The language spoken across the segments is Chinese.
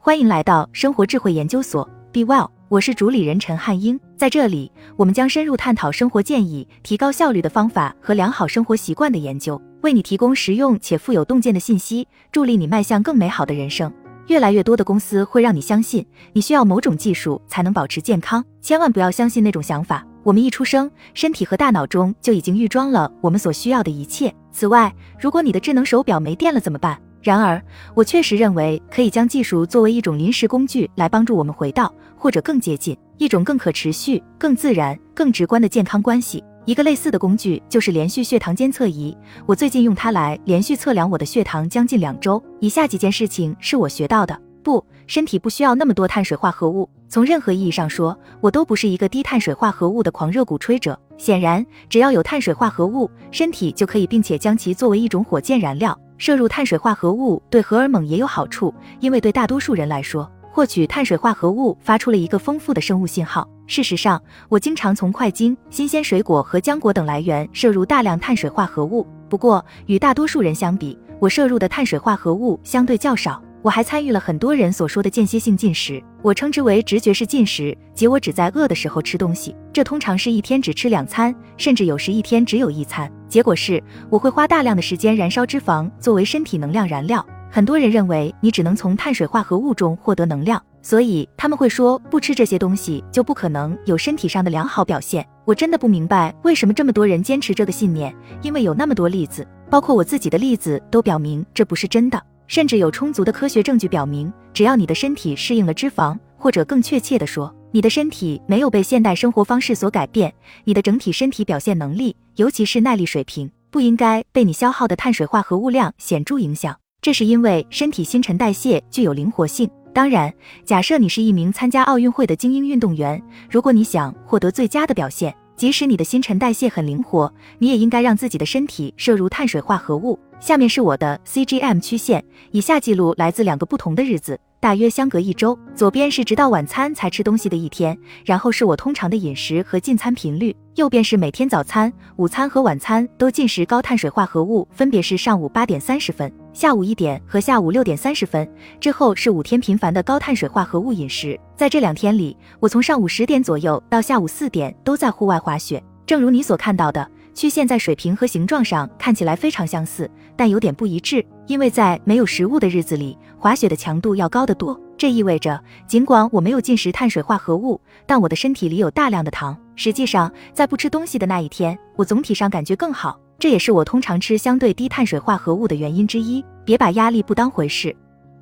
欢迎来到生活智慧研究所，Be Well，我是主理人陈汉英。在这里，我们将深入探讨生活建议、提高效率的方法和良好生活习惯的研究，为你提供实用且富有洞见的信息，助力你迈向更美好的人生。越来越多的公司会让你相信，你需要某种技术才能保持健康，千万不要相信那种想法。我们一出生，身体和大脑中就已经预装了我们所需要的一切。此外，如果你的智能手表没电了怎么办？然而，我确实认为可以将技术作为一种临时工具来帮助我们回到，或者更接近一种更可持续、更自然、更直观的健康关系。一个类似的工具就是连续血糖监测仪。我最近用它来连续测量我的血糖将近两周。以下几件事情是我学到的：不，身体不需要那么多碳水化合物。从任何意义上说，我都不是一个低碳水化合物的狂热鼓吹者。显然，只要有碳水化合物，身体就可以并且将其作为一种火箭燃料。摄入碳水化合物对荷尔蒙也有好处，因为对大多数人来说。获取碳水化合物发出了一个丰富的生物信号。事实上，我经常从快精、新鲜水果和浆果等来源摄入大量碳水化合物。不过，与大多数人相比，我摄入的碳水化合物相对较少。我还参与了很多人所说的间歇性进食，我称之为直觉式进食，即我只在饿的时候吃东西。这通常是一天只吃两餐，甚至有时一天只有一餐。结果是，我会花大量的时间燃烧脂肪作为身体能量燃料。很多人认为你只能从碳水化合物中获得能量，所以他们会说不吃这些东西就不可能有身体上的良好表现。我真的不明白为什么这么多人坚持这个信念，因为有那么多例子，包括我自己的例子，都表明这不是真的。甚至有充足的科学证据表明，只要你的身体适应了脂肪，或者更确切地说，你的身体没有被现代生活方式所改变，你的整体身体表现能力，尤其是耐力水平，不应该被你消耗的碳水化合物量显著影响。这是因为身体新陈代谢具有灵活性。当然，假设你是一名参加奥运会的精英运动员，如果你想获得最佳的表现，即使你的新陈代谢很灵活，你也应该让自己的身体摄入碳水化合物。下面是我的 CGM 曲线，以下记录来自两个不同的日子。大约相隔一周，左边是直到晚餐才吃东西的一天，然后是我通常的饮食和进餐频率；右边是每天早餐、午餐和晚餐都进食高碳水化合物，分别是上午八点三十分、下午一点和下午六点三十分。之后是五天频繁的高碳水化合物饮食。在这两天里，我从上午十点左右到下午四点都在户外滑雪。正如你所看到的。曲线在水平和形状上看起来非常相似，但有点不一致，因为在没有食物的日子里，滑雪的强度要高得多。这意味着，尽管我没有进食碳水化合物，但我的身体里有大量的糖。实际上，在不吃东西的那一天，我总体上感觉更好。这也是我通常吃相对低碳水化合物的原因之一。别把压力不当回事。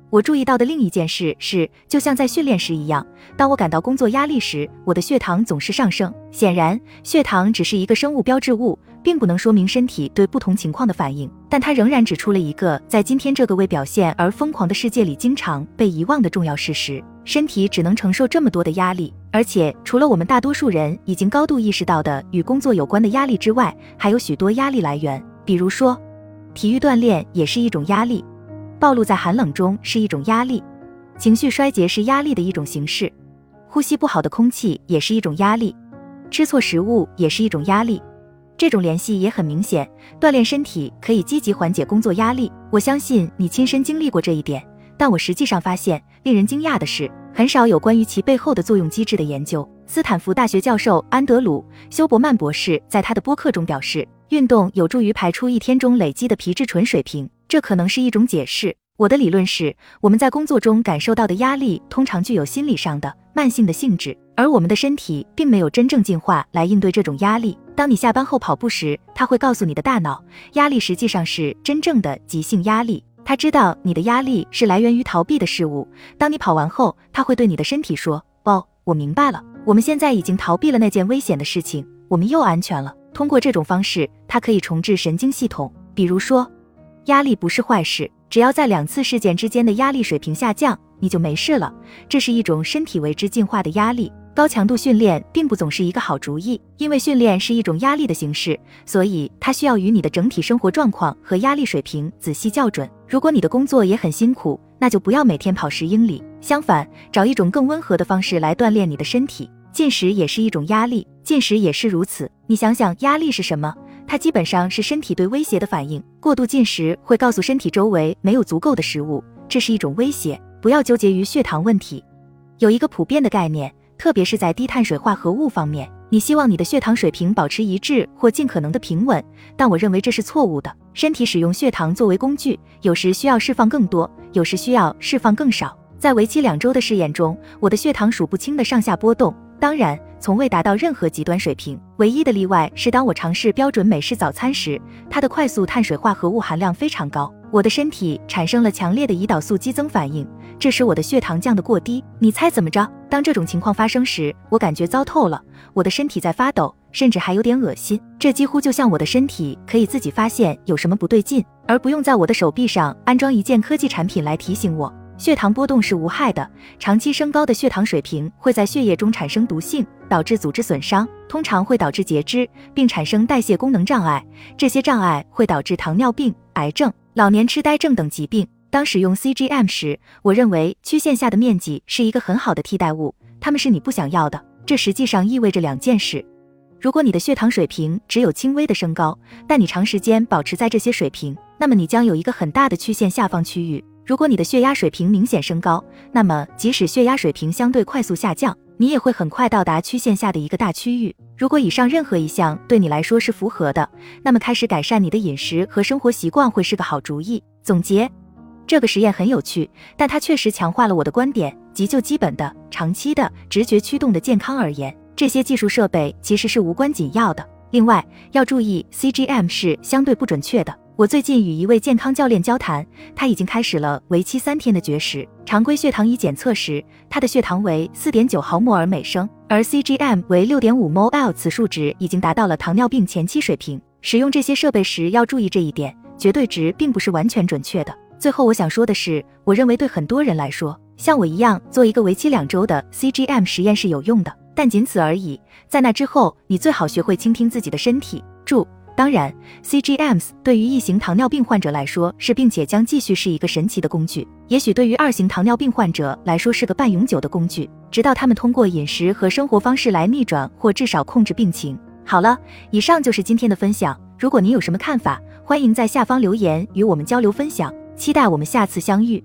我注意到的另一件事是，就像在训练时一样，当我感到工作压力时，我的血糖总是上升。显然，血糖只是一个生物标志物，并不能说明身体对不同情况的反应，但它仍然指出了一个在今天这个为表现而疯狂的世界里经常被遗忘的重要事实：身体只能承受这么多的压力。而且，除了我们大多数人已经高度意识到的与工作有关的压力之外，还有许多压力来源，比如说，体育锻炼也是一种压力。暴露在寒冷中是一种压力，情绪衰竭是压力的一种形式，呼吸不好的空气也是一种压力，吃错食物也是一种压力。这种联系也很明显。锻炼身体可以积极缓解工作压力，我相信你亲身经历过这一点。但我实际上发现，令人惊讶的是，很少有关于其背后的作用机制的研究。斯坦福大学教授安德鲁·休伯曼博士在他的播客中表示，运动有助于排出一天中累积的皮质醇水平。这可能是一种解释。我的理论是，我们在工作中感受到的压力通常具有心理上的慢性的性质，而我们的身体并没有真正进化来应对这种压力。当你下班后跑步时，它会告诉你的大脑，压力实际上是真正的急性压力。它知道你的压力是来源于逃避的事物。当你跑完后，它会对你的身体说：“哦，我明白了，我们现在已经逃避了那件危险的事情，我们又安全了。”通过这种方式，它可以重置神经系统，比如说。压力不是坏事，只要在两次事件之间的压力水平下降，你就没事了。这是一种身体为之进化的压力。高强度训练并不总是一个好主意，因为训练是一种压力的形式，所以它需要与你的整体生活状况和压力水平仔细校准。如果你的工作也很辛苦，那就不要每天跑十英里。相反，找一种更温和的方式来锻炼你的身体。进食也是一种压力，进食也是如此。你想想，压力是什么？它基本上是身体对威胁的反应。过度进食会告诉身体周围没有足够的食物，这是一种威胁。不要纠结于血糖问题。有一个普遍的概念，特别是在低碳水化合物方面，你希望你的血糖水平保持一致或尽可能的平稳，但我认为这是错误的。身体使用血糖作为工具，有时需要释放更多，有时需要释放更少。在为期两周的试验中，我的血糖数不清的上下波动，当然从未达到任何极端水平。唯一的例外是当我尝试标准美式早餐时，它的快速碳水化合物含量非常高，我的身体产生了强烈的胰岛素激增反应，这使我的血糖降得过低。你猜怎么着？当这种情况发生时，我感觉糟透了，我的身体在发抖，甚至还有点恶心。这几乎就像我的身体可以自己发现有什么不对劲，而不用在我的手臂上安装一件科技产品来提醒我。血糖波动是无害的，长期升高的血糖水平会在血液中产生毒性，导致组织损伤，通常会导致截肢，并产生代谢功能障碍。这些障碍会导致糖尿病、癌症、老年痴呆症等疾病。当使用 CGM 时，我认为曲线下的面积是一个很好的替代物，它们是你不想要的。这实际上意味着两件事：如果你的血糖水平只有轻微的升高，但你长时间保持在这些水平，那么你将有一个很大的曲线下方区域。如果你的血压水平明显升高，那么即使血压水平相对快速下降，你也会很快到达曲线下的一个大区域。如果以上任何一项对你来说是符合的，那么开始改善你的饮食和生活习惯会是个好主意。总结，这个实验很有趣，但它确实强化了我的观点，即就基本的、长期的、直觉驱动的健康而言，这些技术设备其实是无关紧要的。另外要注意，CGM 是相对不准确的。我最近与一位健康教练交谈，他已经开始了为期三天的绝食。常规血糖仪检测时，他的血糖为四点九毫摩尔每升，而 CGM 为六点五 mol，此数值已经达到了糖尿病前期水平。使用这些设备时要注意这一点，绝对值并不是完全准确的。最后我想说的是，我认为对很多人来说，像我一样做一个为期两周的 CGM 实验是有用的，但仅此而已。在那之后，你最好学会倾听自己的身体。注。当然，CGMs 对于一型糖尿病患者来说是，并且将继续是一个神奇的工具。也许对于二型糖尿病患者来说是个半永久的工具，直到他们通过饮食和生活方式来逆转或至少控制病情。好了，以上就是今天的分享。如果您有什么看法，欢迎在下方留言与我们交流分享。期待我们下次相遇。